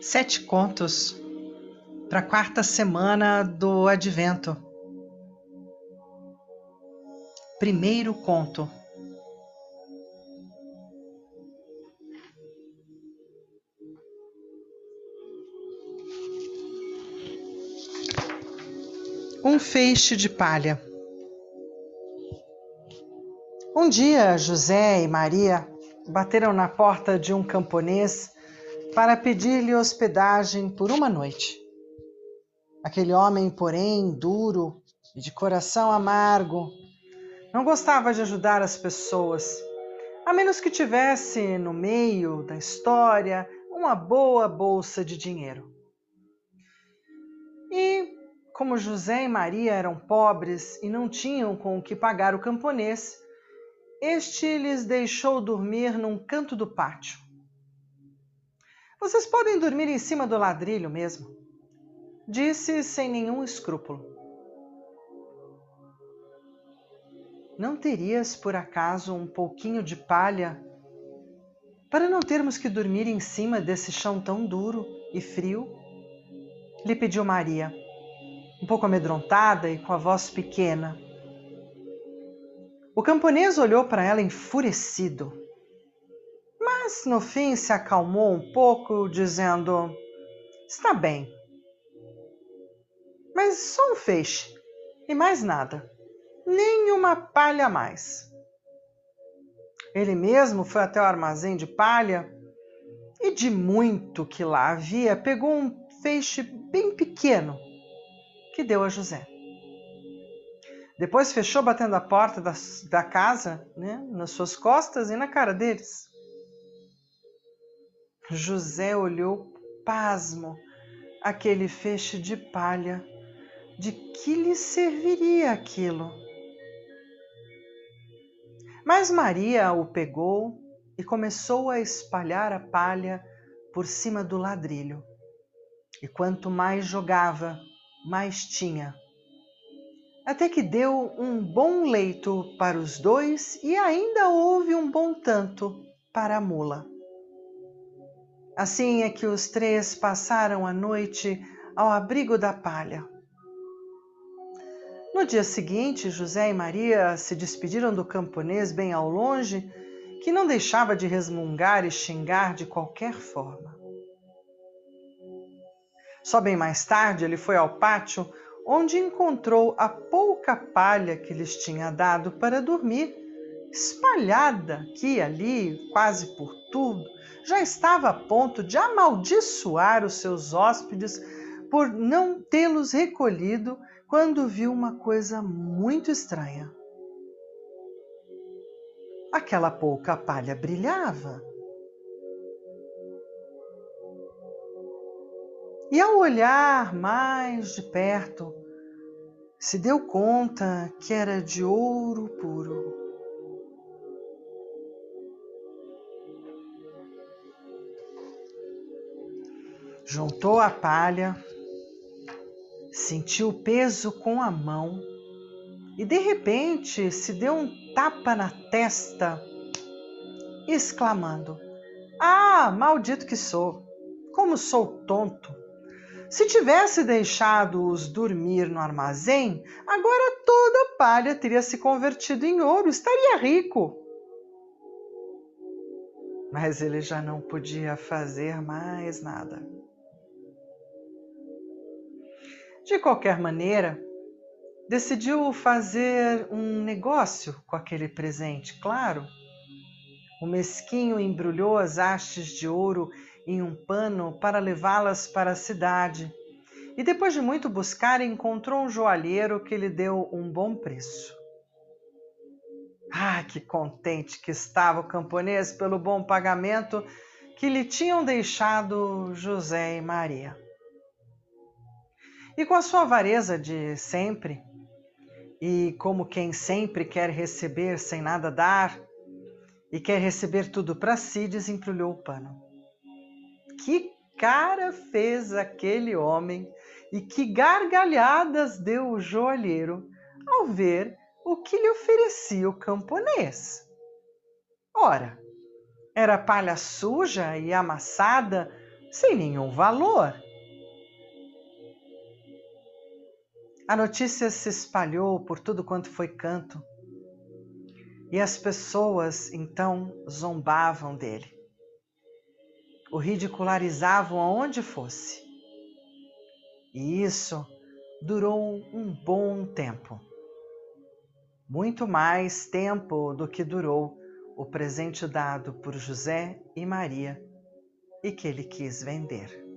Sete contos para a quarta semana do Advento. Primeiro conto. Um feixe de palha. Um dia, José e Maria bateram na porta de um camponês para pedir-lhe hospedagem por uma noite. Aquele homem, porém, duro e de coração amargo, não gostava de ajudar as pessoas, a menos que tivesse no meio da história uma boa bolsa de dinheiro. E, como José e Maria eram pobres e não tinham com o que pagar o camponês, este lhes deixou dormir num canto do pátio vocês podem dormir em cima do ladrilho mesmo, disse sem nenhum escrúpulo. Não terias, por acaso, um pouquinho de palha para não termos que dormir em cima desse chão tão duro e frio? Lhe pediu Maria, um pouco amedrontada e com a voz pequena. O camponês olhou para ela enfurecido mas no fim se acalmou um pouco, dizendo: Está bem. Mas só um feixe e mais nada, nem uma palha a mais. Ele mesmo foi até o armazém de palha e, de muito que lá havia, pegou um feixe bem pequeno que deu a José. Depois fechou batendo a porta da, da casa né, nas suas costas e na cara deles. José olhou pasmo aquele feixe de palha. De que lhe serviria aquilo? Mas Maria o pegou e começou a espalhar a palha por cima do ladrilho. E quanto mais jogava, mais tinha. Até que deu um bom leito para os dois e ainda houve um bom tanto para a mula. Assim é que os três passaram a noite ao abrigo da palha. No dia seguinte, José e Maria se despediram do camponês bem ao longe, que não deixava de resmungar e xingar de qualquer forma. Só bem mais tarde ele foi ao pátio, onde encontrou a pouca palha que lhes tinha dado para dormir, espalhada aqui e ali, quase por tudo, já estava a ponto de amaldiçoar os seus hóspedes por não tê-los recolhido quando viu uma coisa muito estranha. Aquela pouca palha brilhava. E ao olhar mais de perto, se deu conta que era de ouro puro. Juntou a palha, sentiu o peso com a mão e de repente se deu um tapa na testa, exclamando: Ah, maldito que sou! Como sou tonto! Se tivesse deixado-os dormir no armazém, agora toda a palha teria se convertido em ouro, estaria rico. Mas ele já não podia fazer mais nada. De qualquer maneira, decidiu fazer um negócio com aquele presente, claro. O mesquinho embrulhou as hastes de ouro em um pano para levá-las para a cidade e, depois de muito buscar, encontrou um joalheiro que lhe deu um bom preço. Ah, que contente que estava o camponês pelo bom pagamento que lhe tinham deixado José e Maria. E com a sua avareza de sempre, e como quem sempre quer receber sem nada dar, e quer receber tudo para si, desembrulhou o pano. Que cara fez aquele homem e que gargalhadas deu o joalheiro ao ver o que lhe oferecia o camponês. Ora, era palha suja e amassada sem nenhum valor. A notícia se espalhou por tudo quanto foi canto, e as pessoas então zombavam dele, o ridicularizavam aonde fosse. E isso durou um bom tempo. Muito mais tempo do que durou o presente dado por José e Maria e que ele quis vender.